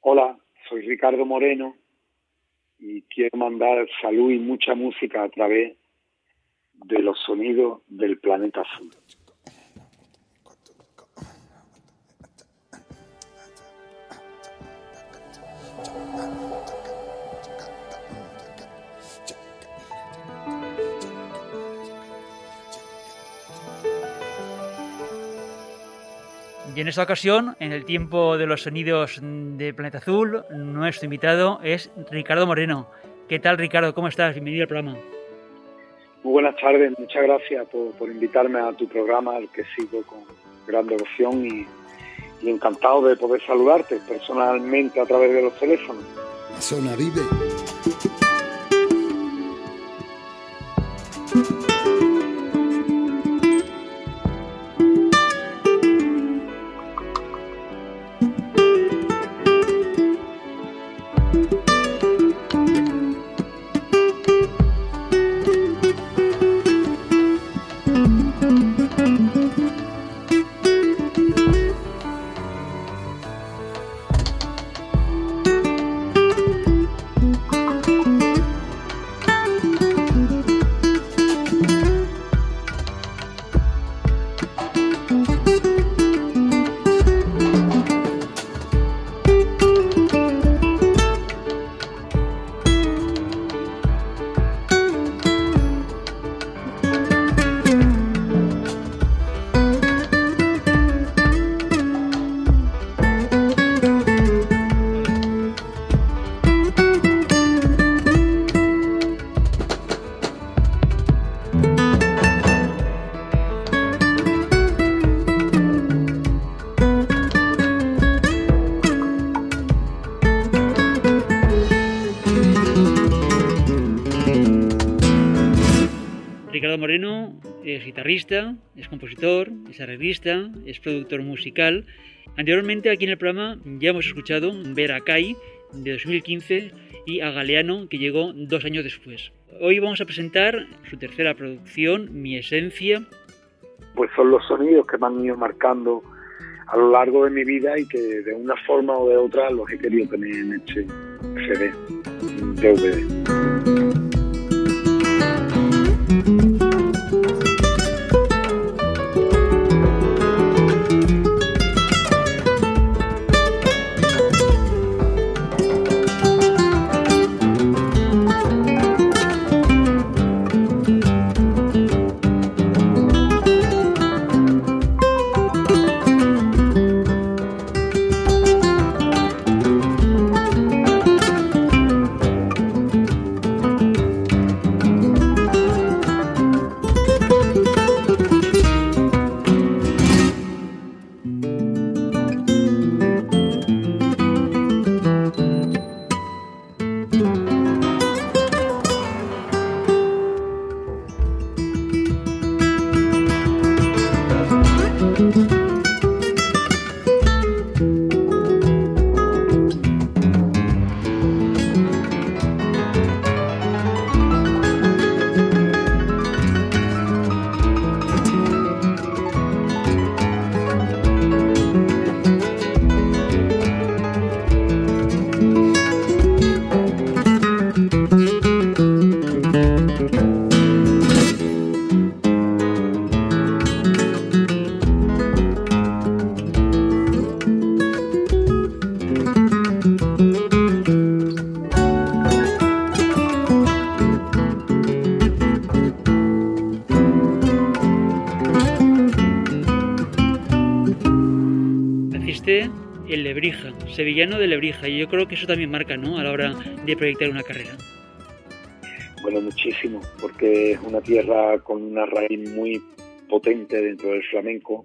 Hola, soy Ricardo Moreno y quiero mandar salud y mucha música a través de los sonidos del planeta azul. Y en esta ocasión, en el tiempo de los sonidos de Planeta Azul, nuestro invitado es Ricardo Moreno. ¿Qué tal, Ricardo? ¿Cómo estás? Bienvenido al programa. Muy buenas tardes, muchas gracias por, invitarme a tu programa, al que sigo con gran devoción y, y encantado de poder saludarte personalmente a través de los teléfonos. La zona vive. Compositor, es arreglista, es productor musical. Anteriormente aquí en el programa ya hemos escuchado Ver a Kai de 2015 y a Galeano que llegó dos años después. Hoy vamos a presentar su tercera producción, Mi Esencia. Pues son los sonidos que me han ido marcando a lo largo de mi vida y que de una forma o de otra los he querido tener en este CD, DVD. Sevillano de Lebrija, y yo creo que eso también marca, ¿no? A la hora de proyectar una carrera. Bueno, muchísimo, porque es una tierra con una raíz muy potente dentro del flamenco,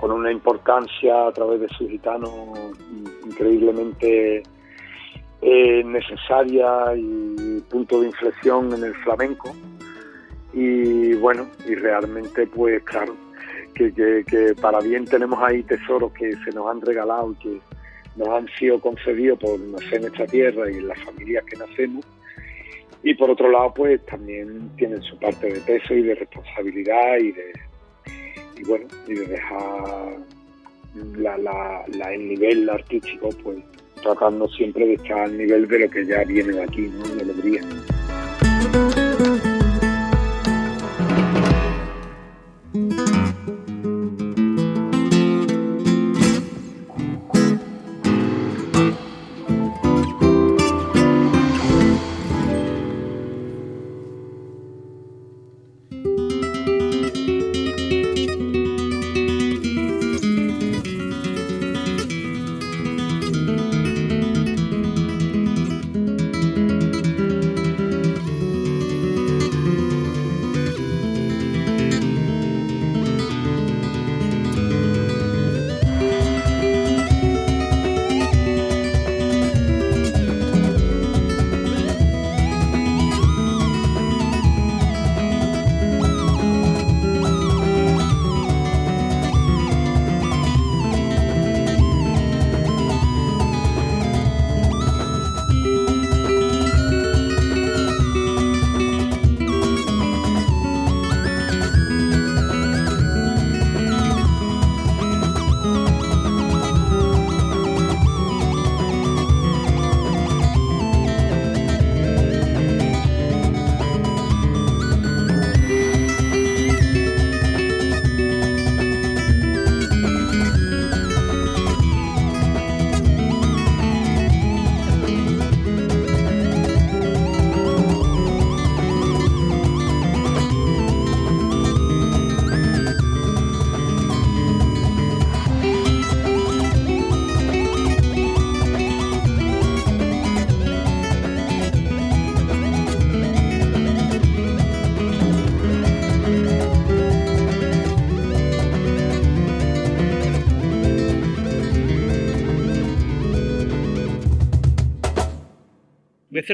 con una importancia a través de sus gitanos increíblemente eh, necesaria y punto de inflexión en el flamenco. Y bueno, y realmente pues claro, que, que, para bien tenemos ahí tesoros que se nos han regalado y que nos han sido concedidos por nacer en esta tierra y en las familias que nacemos. Y por otro lado, pues también tienen su parte de peso y de responsabilidad y de, bueno, y de dejar la, el nivel artístico pues tratando siempre de estar al nivel de lo que ya viene de aquí, ¿no? de alegría.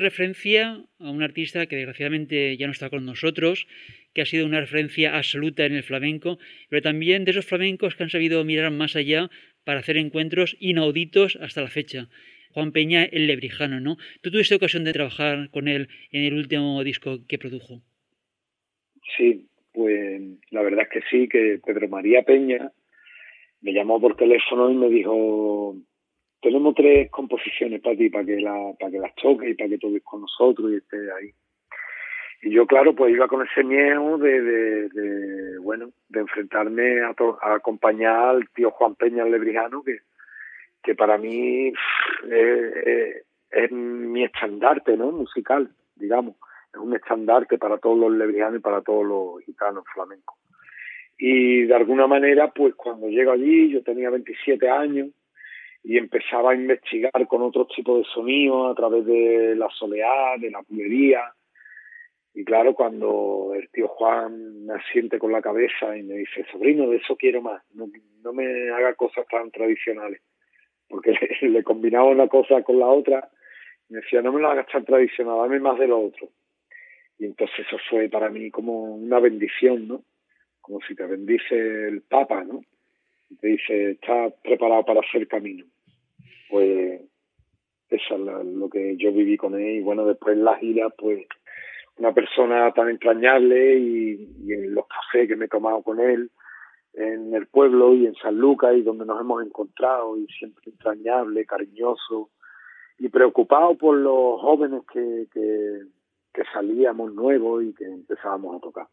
Referencia a un artista que desgraciadamente ya no está con nosotros, que ha sido una referencia absoluta en el flamenco, pero también de esos flamencos que han sabido mirar más allá para hacer encuentros inauditos hasta la fecha. Juan Peña, el lebrijano, ¿no? ¿Tú tuviste ocasión de trabajar con él en el último disco que produjo? Sí, pues la verdad es que sí, que Pedro María Peña me llamó por teléfono y me dijo, tenemos tres composiciones para ti, para que, la, para que las toques y para que toques con nosotros y estés ahí. Y yo, claro, pues iba con ese miedo de, de, bueno, de enfrentarme a, acompañar al tío Juan Peña Lebrijano, que, que para mí es, mi estandarte, ¿no? Musical, digamos. Es un estandarte para todos los lebrijanos y para todos los gitanos flamencos. Y de alguna manera, pues cuando llego allí, yo tenía 27 años, y empezaba a investigar con otro tipo de sonidos a través de la soleá, de la pulería. Y claro, cuando el tío Juan me asiente con la cabeza y me dice, sobrino, de eso quiero más, no, no me haga cosas tan tradicionales, porque le, combinaba una cosa con la otra, y me decía, no me lo hagas tan tradicional, dame más de lo otro. Y entonces eso fue para mí como una bendición, ¿no? Como si te bendice el Papa, ¿no? Y te dice, estás preparado para hacer camino pues eso es lo que yo viví con él y bueno después en la gira pues una persona tan entrañable y, en los cafés que me he tomado con él en el pueblo y en San Lucas y donde nos hemos encontrado y siempre entrañable, cariñoso y preocupado por los jóvenes que, que, que salíamos nuevos y que empezábamos a tocar.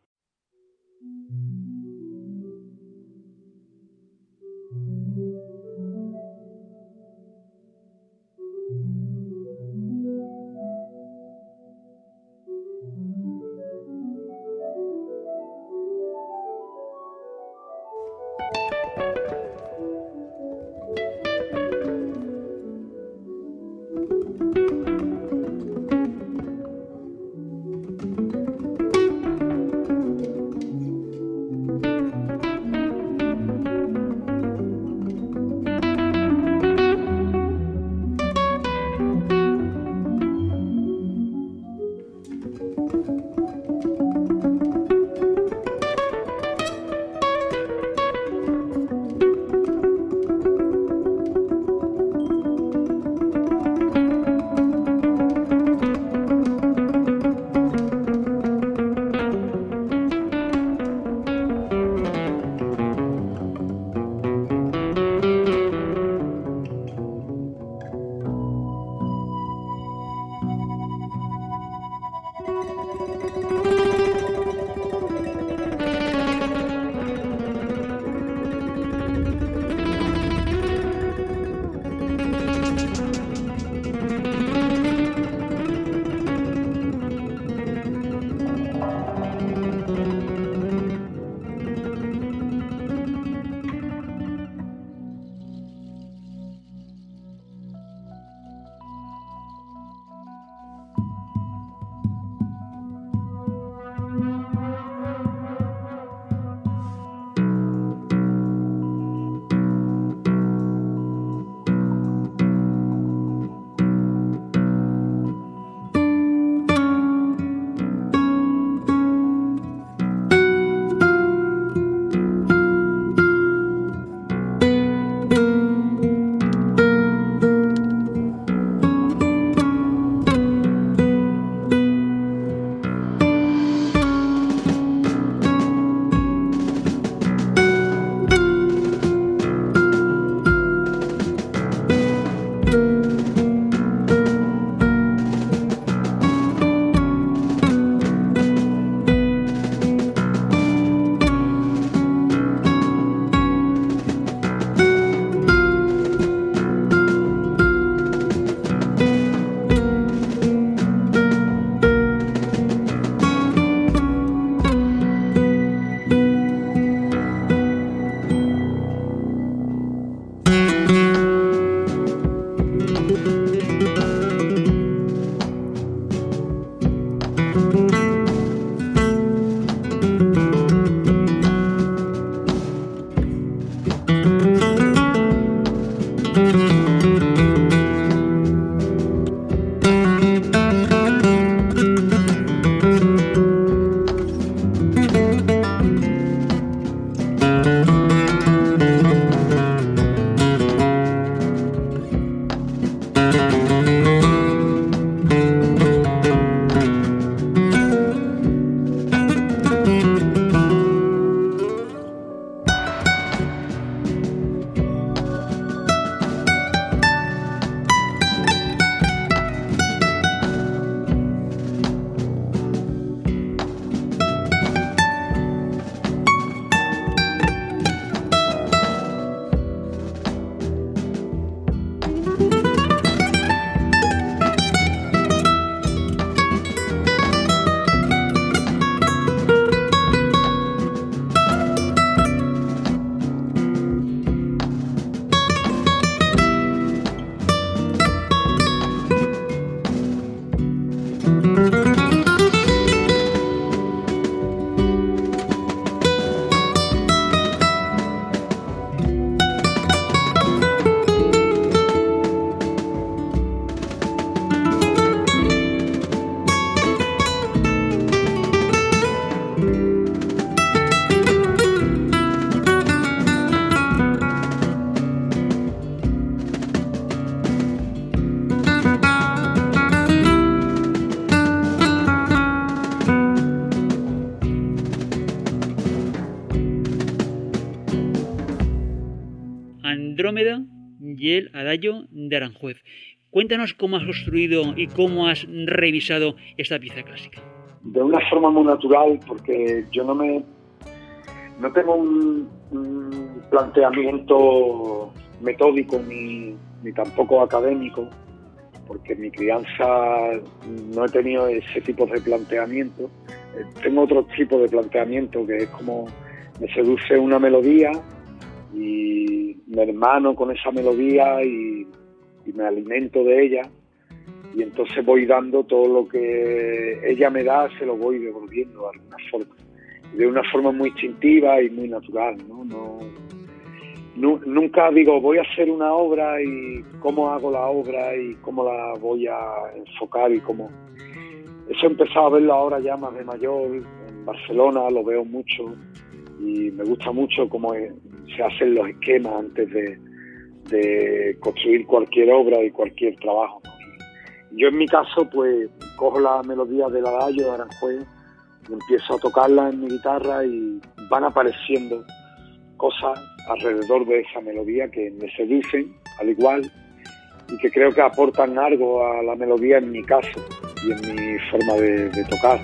Adagio de Aranjuez. Cuéntanos cómo has construido y cómo has revisado esta pieza clásica. De una forma muy natural, porque yo no me no tengo un, planteamiento metódico ni, ni tampoco académico, porque en mi crianza no he tenido ese tipo de planteamiento. Eh, tengo otro tipo de planteamiento que es como me seduce una melodía y me hermano con esa melodía y, me alimento de ella. Y entonces voy dando todo lo que ella me da, se lo voy devolviendo de alguna forma, de una forma muy instintiva y muy natural, ¿no? no nunca digo voy a hacer una obra y cómo hago la obra y cómo la voy a enfocar y cómo. Eso he empezado a verlo ahora ya más de mayor en Barcelona lo veo mucho y me gusta mucho cómo se hacen los esquemas antes de, construir cualquier obra y cualquier trabajo yo en mi caso pues cojo la melodía del adagio de Aranjuez y empiezo a tocarla en mi guitarra y van apareciendo cosas alrededor de esa melodía que me seducen al igual y que creo que aportan algo a la melodía en mi caso y en mi forma de, de tocar.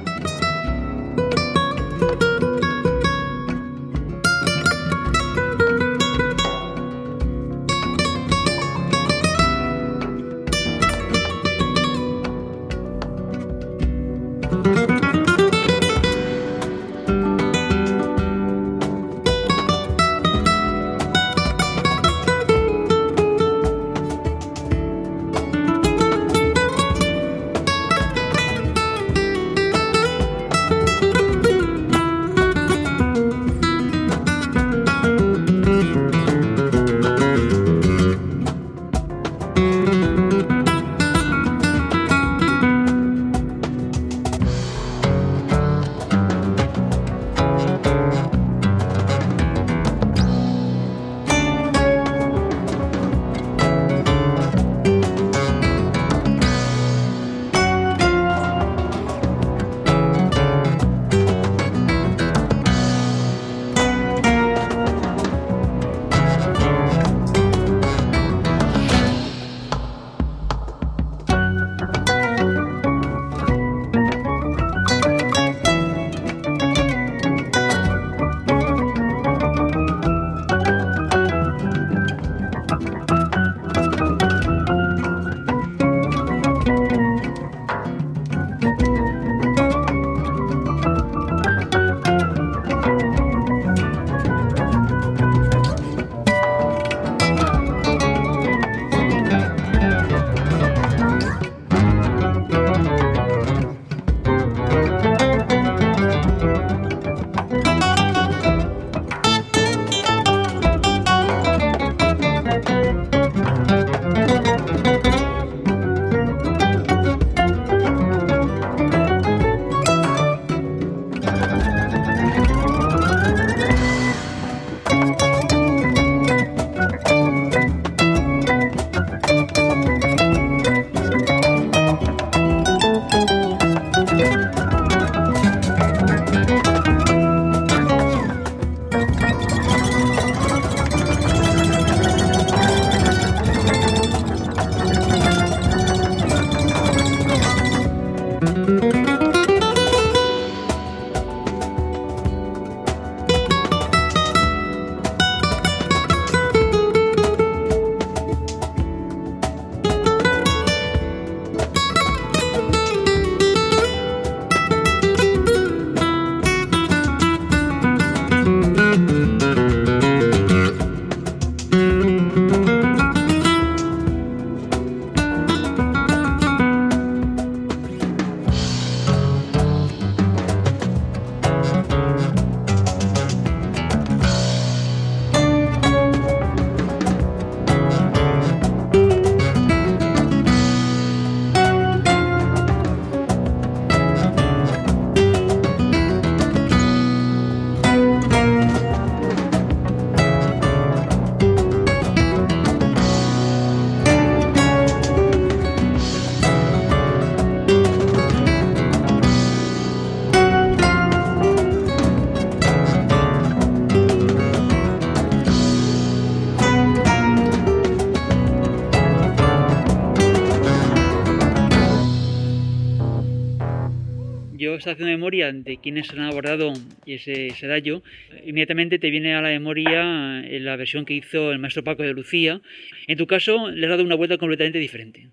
Haciendo memoria de quienes han abordado ese, daño, inmediatamente te viene a la memoria eh, la versión que hizo el maestro Paco de Lucía. En tu caso, le has dado una vuelta completamente diferente.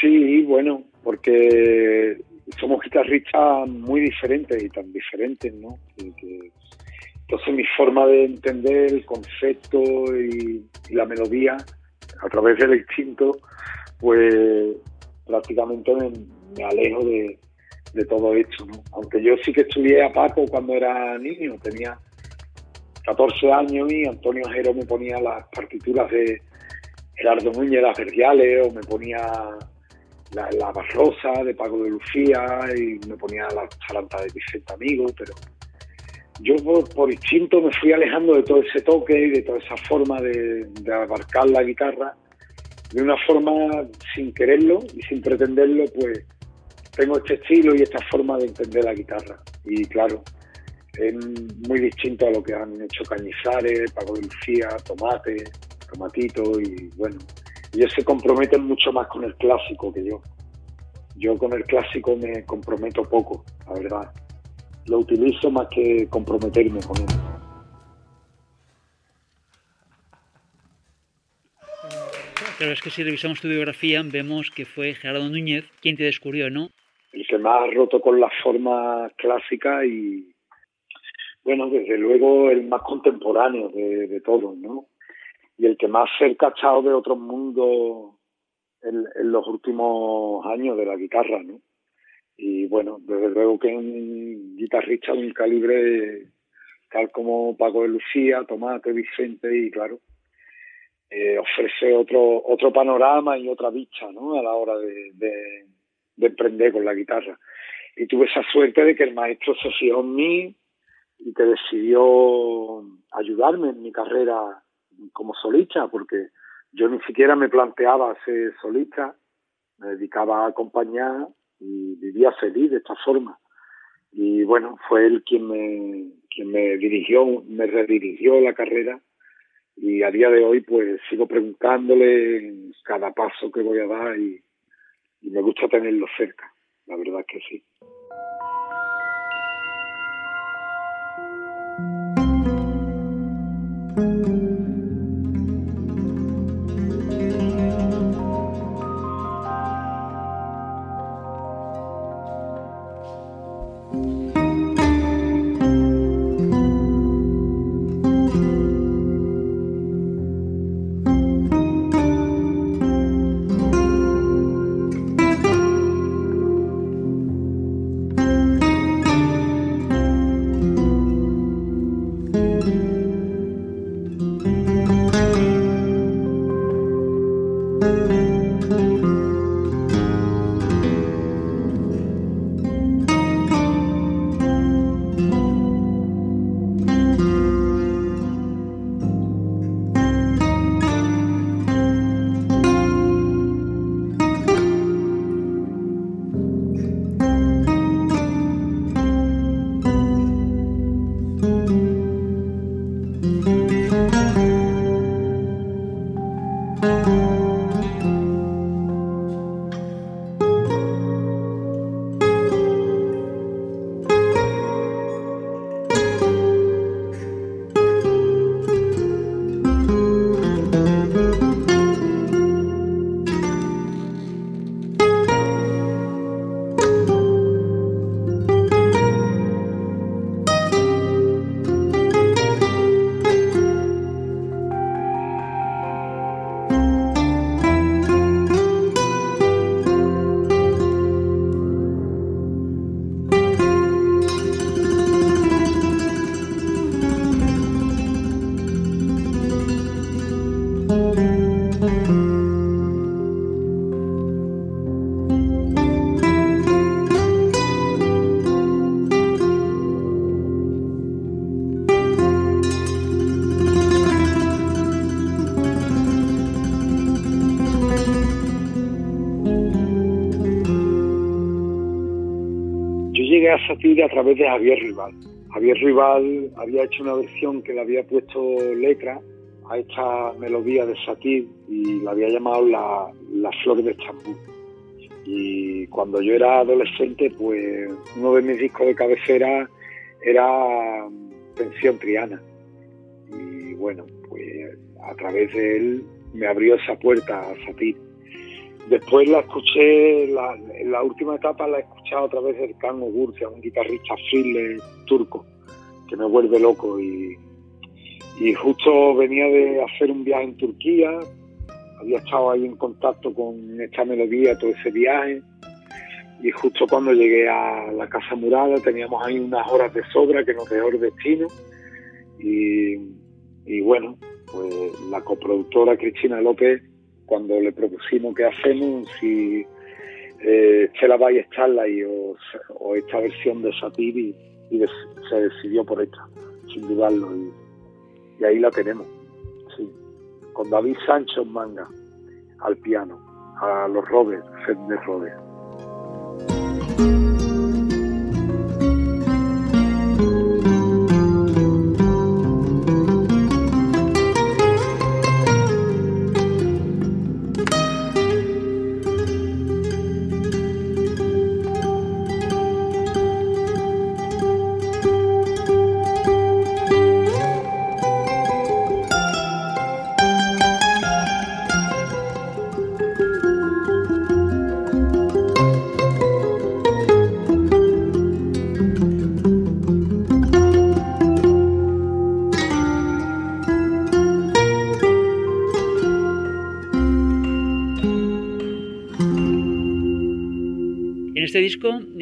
Sí, bueno, porque somos guitarristas muy diferentes y tan diferentes, ¿no? entonces mi forma de entender el concepto y, la melodía a través del instinto, pues prácticamente me, alejo de, todo esto, ¿no? Aunque yo sí que estudié a Paco cuando era niño, tenía 14 años y Antonio Ajero me ponía las partituras de Gerardo Núñez, las verdiales, o me ponía la, la Barrosa de Paco de Lucía y me ponía la charanta de Vicente Amigo, pero yo por, instinto me fui alejando de todo ese toque y de toda esa forma de, abarcar la guitarra. De una forma sin quererlo y sin pretenderlo, pues tengo este estilo y esta forma de entender la guitarra. Y claro, es muy distinto a lo que han hecho Cañizares, Paco de Lucía, Tomate, Tomatito y bueno, ellos se comprometen mucho más con el clásico que yo. Yo con el clásico me comprometo poco, la verdad. Lo utilizo más que comprometerme con él. Claro, es que si revisamos tu biografía vemos que fue Gerardo Núñez quien te descubrió, ¿no? El que más ha roto con la forma clásica y, bueno, desde luego el más contemporáneo de, todos, ¿no? y el que más cerca ha estado de otros mundos en, los últimos años de la guitarra, ¿no? Y bueno, desde luego que es un guitarrista de un calibre tal como Paco de Lucía, Tomate, Vicente y claro, eh, ofrece otro otro panorama y otra vista, ¿no? A la hora de, emprender con la guitarra. Y tuve esa suerte de que el maestro se fijó en mí y que decidió ayudarme en mi carrera como solista, porque yo ni siquiera me planteaba ser solista, me dedicaba a acompañar y vivía feliz de esta forma. Y bueno, fue él quien me, quien me dirigió, me redirigió la carrera y a día de hoy pues sigo preguntándole cada paso que voy a dar y, y me gusta tenerlo cerca, la verdad que sí. A través de Javier Rival. Javier Rival había hecho una versión que le había puesto letra a esta melodía de Satir y la había llamado la, la Flor de Estambul. Y cuando yo era adolescente, pues uno de mis discos de cabecera era Pensión Triana. Y bueno, pues a través de él me abrió esa puerta a Satir. Después la escuché, en la última etapa la he escuchado a través del Can Ogurcia, un guitarrista frile turco que me vuelve loco. Y, y justo venía de hacer un viaje en Turquía, había estado ahí en contacto con esta melodía todo ese viaje. Y justo cuando llegué a la Casa Murada teníamos ahí unas horas de sobra que nos dejó el destino. Y, y bueno, pues la coproductora Cristina López, cuando le propusimos qué hacemos, si eh, Chela Bay Starlight o, o esta versión de Satir y, se decidió por esta, sin dudarlo. Y, ahí la tenemos. Con David Sancho en manga, al piano, a los Robert, Fender Robert.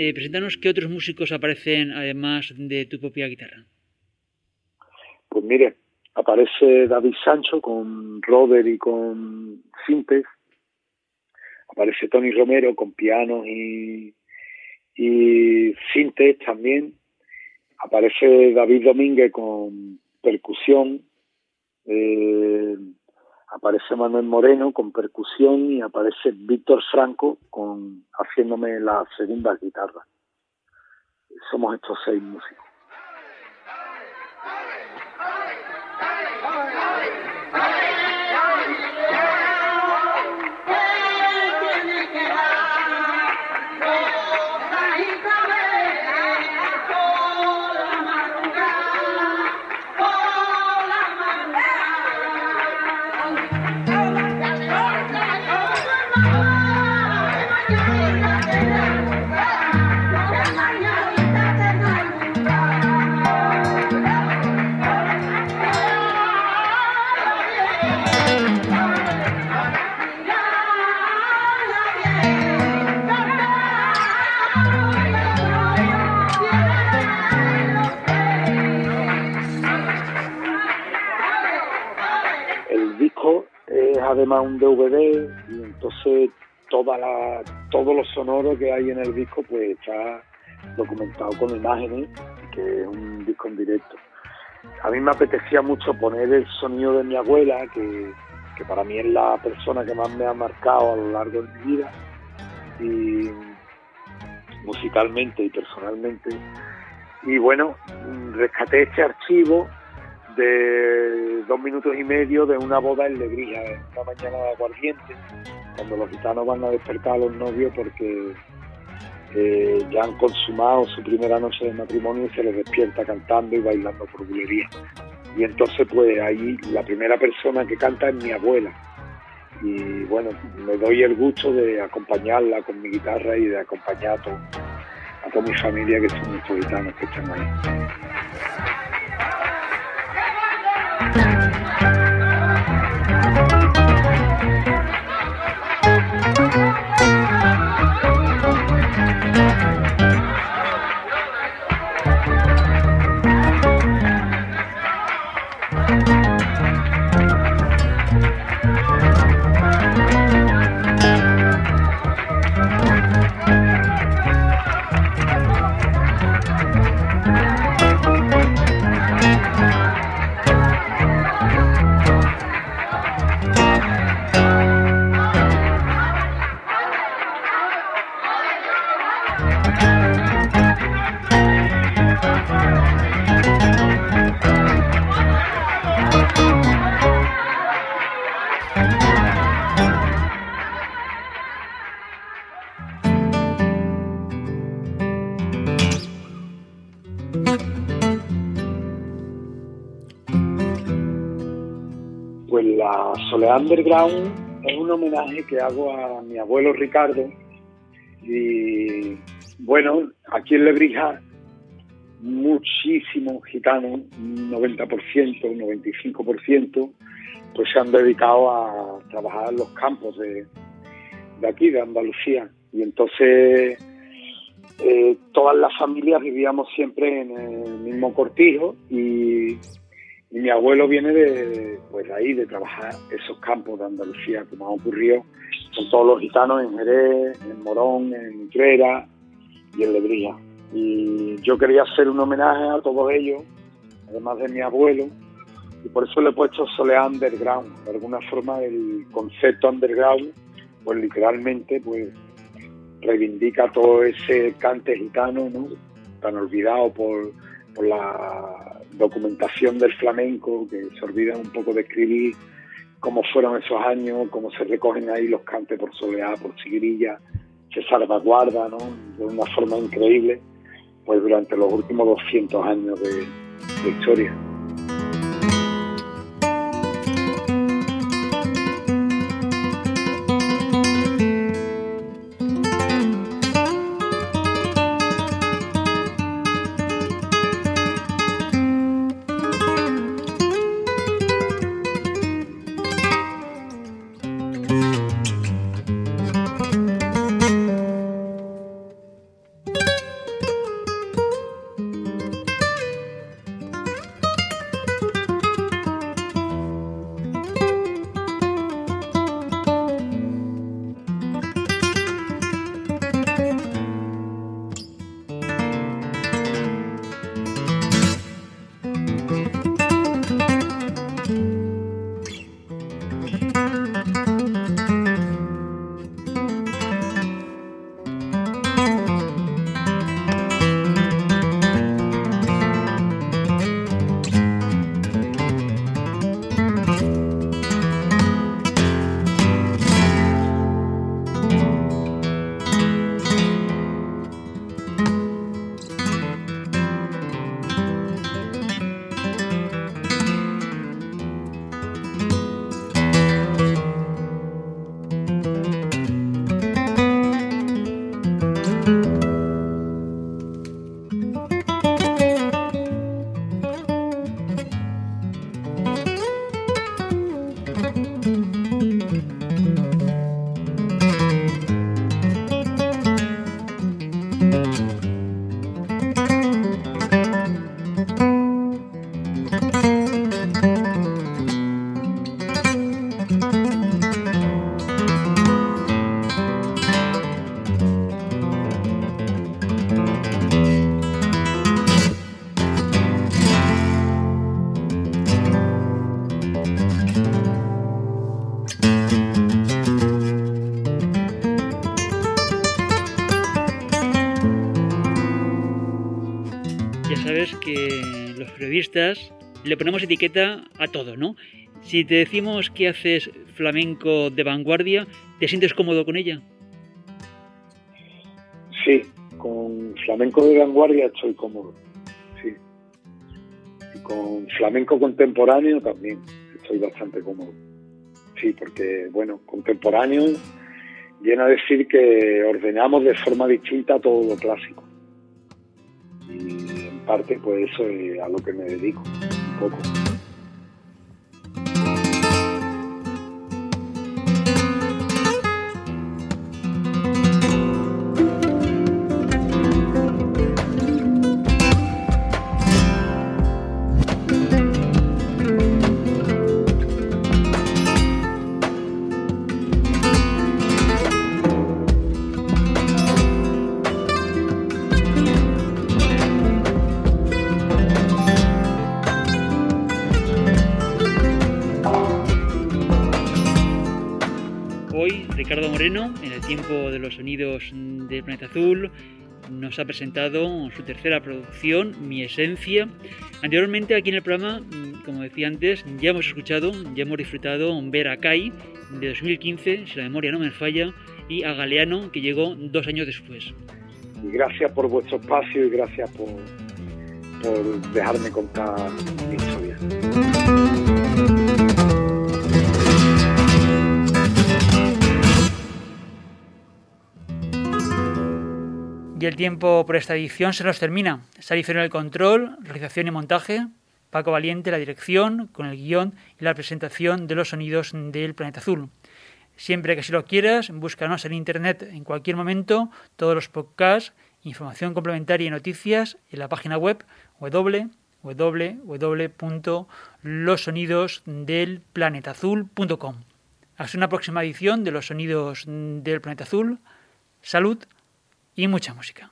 Eh, preséntanos qué otros músicos aparecen además de tu propia guitarra. Pues mire, aparece David Sancho con Robert y con Sintes, aparece Tony Romero con piano y, y Sintes también, aparece David Domínguez con percusión, eh, aparece Manuel Moreno con percusión y aparece Víctor Franco con haciéndome la segunda guitarra. Somos estos seis músicos. Un DVD y entonces toda la, todo lo sonoro que hay en el disco pues está documentado con imágenes, que es un disco en directo. A mí me apetecía mucho poner el sonido de mi abuela, que, que para mí es la persona que más me ha marcado a lo largo de mi vida, y musicalmente y personalmente. Y bueno, rescaté este archivo de dos minutos y medio de una boda en Lebrija, en una mañana de aguardiente, cuando los gitanos van a despertar a los novios porque eh, ya han consumado su primera noche de matrimonio y se les despierta cantando y bailando por bulería. Y entonces pues ahí la primera persona que canta es mi abuela. Y bueno, me doy el gusto de acompañarla con mi guitarra y de acompañar a, toda mi familia que son nuestros gitanos que están ahí. La Soledad Underground es un homenaje que hago a mi abuelo Ricardo y bueno, aquí en Lebrija muchísimos gitanos, 90%, 95%, pues se han dedicado a trabajar en los campos de, de aquí, de Andalucía. Y entonces eh, todas las familias vivíamos siempre en el mismo cortijo y, mi abuelo viene de, pues ahí, de trabajar esos campos de Andalucía, como ha ocurrido con todos los gitanos en Jerez, en Morón, en Utrera y en Lebrija. Y yo quería hacer un homenaje a todos ellos, además de mi abuelo, y por eso le he puesto Soleá Underground. De alguna forma el concepto underground, pues literalmente, pues reivindica todo ese cante gitano, ¿no? Tan olvidado por, por la documentación del flamenco, que se olvida un poco de escribir cómo fueron esos años, cómo se recogen ahí los cantes por soleá, por sigrilla, se salvaguarda, ¿no? De una forma increíble, pues durante los últimos 200 años de historia. Le ponemos etiqueta a todo, ¿no? Si te decimos que haces flamenco de vanguardia, ¿te sientes cómodo con ella? Sí, con flamenco de vanguardia estoy cómodo, sí. Y con flamenco contemporáneo también estoy bastante cómodo. Sí, porque, bueno, contemporáneo viene a decir que ordenamos de forma distinta todo lo clásico. Parte, pues es a lo que me dedico un poco. Tiempo de los sonidos del planeta azul, nos ha presentado su tercera producción, Mi Esencia. Anteriormente aquí en el programa, como decía antes, ya hemos escuchado, ya hemos disfrutado Ver a Kai de 2015, si la memoria no me falla, y a Galeano, que llegó dos años después. Gracias por vuestro espacio y gracias por, por dejarme contar mi historia. El tiempo por esta edición se nos termina. Sari en el control, realización y montaje. Paco Valiente la dirección, con el guion y la presentación de los sonidos del planeta azul. Siempre que si lo quieras, búscanos en internet en cualquier momento, todos los podcasts, información complementaria y noticias en la página web www.losonidosdelplanetazul.com. Hasta una próxima edición de Los Sonidos del Planeta Azul. Salud y mucha música.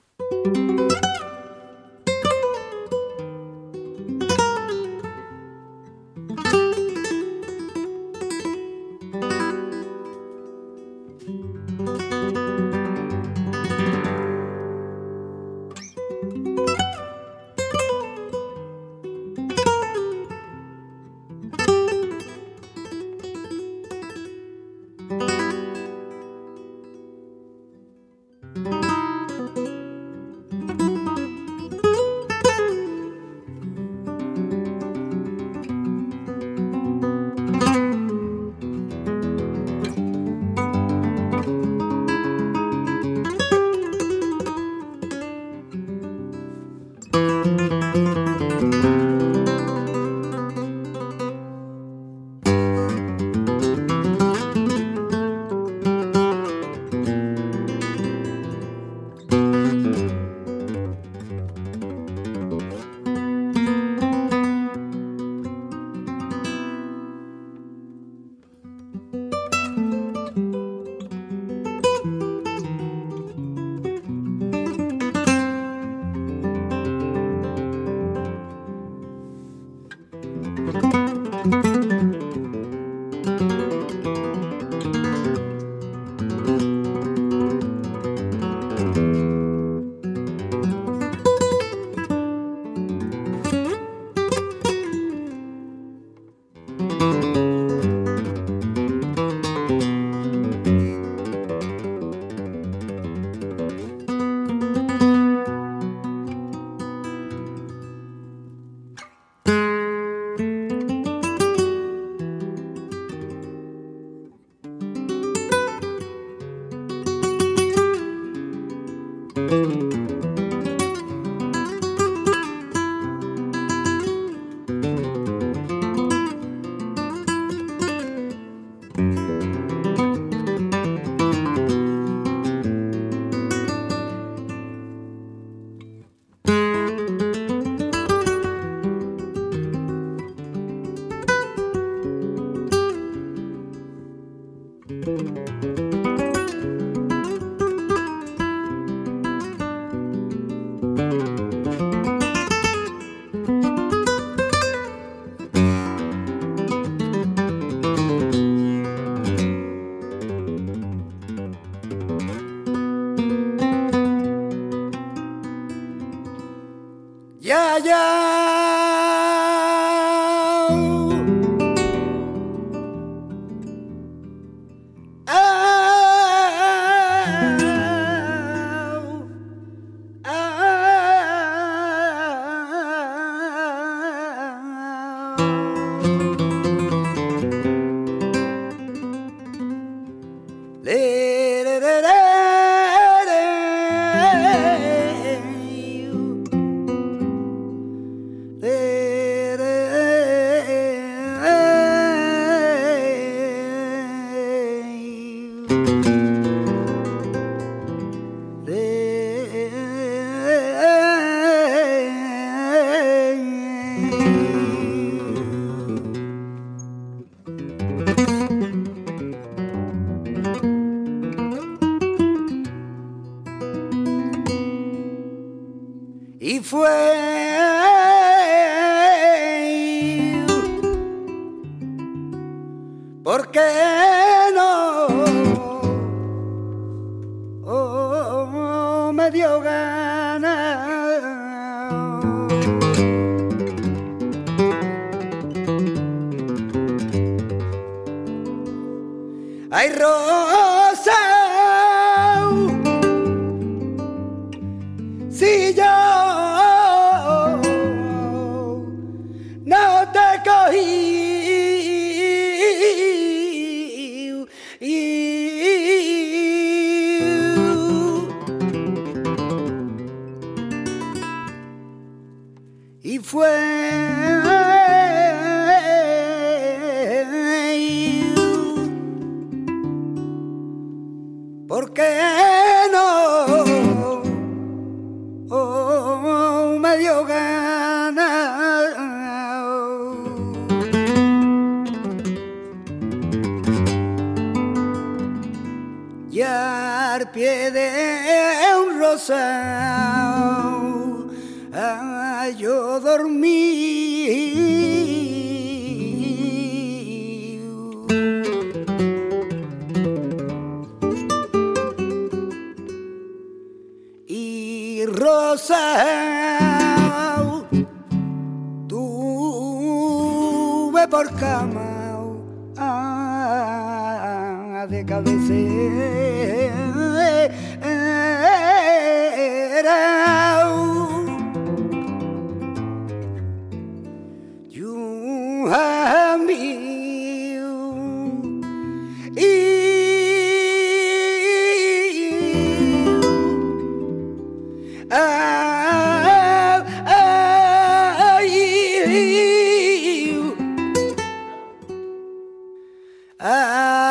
آه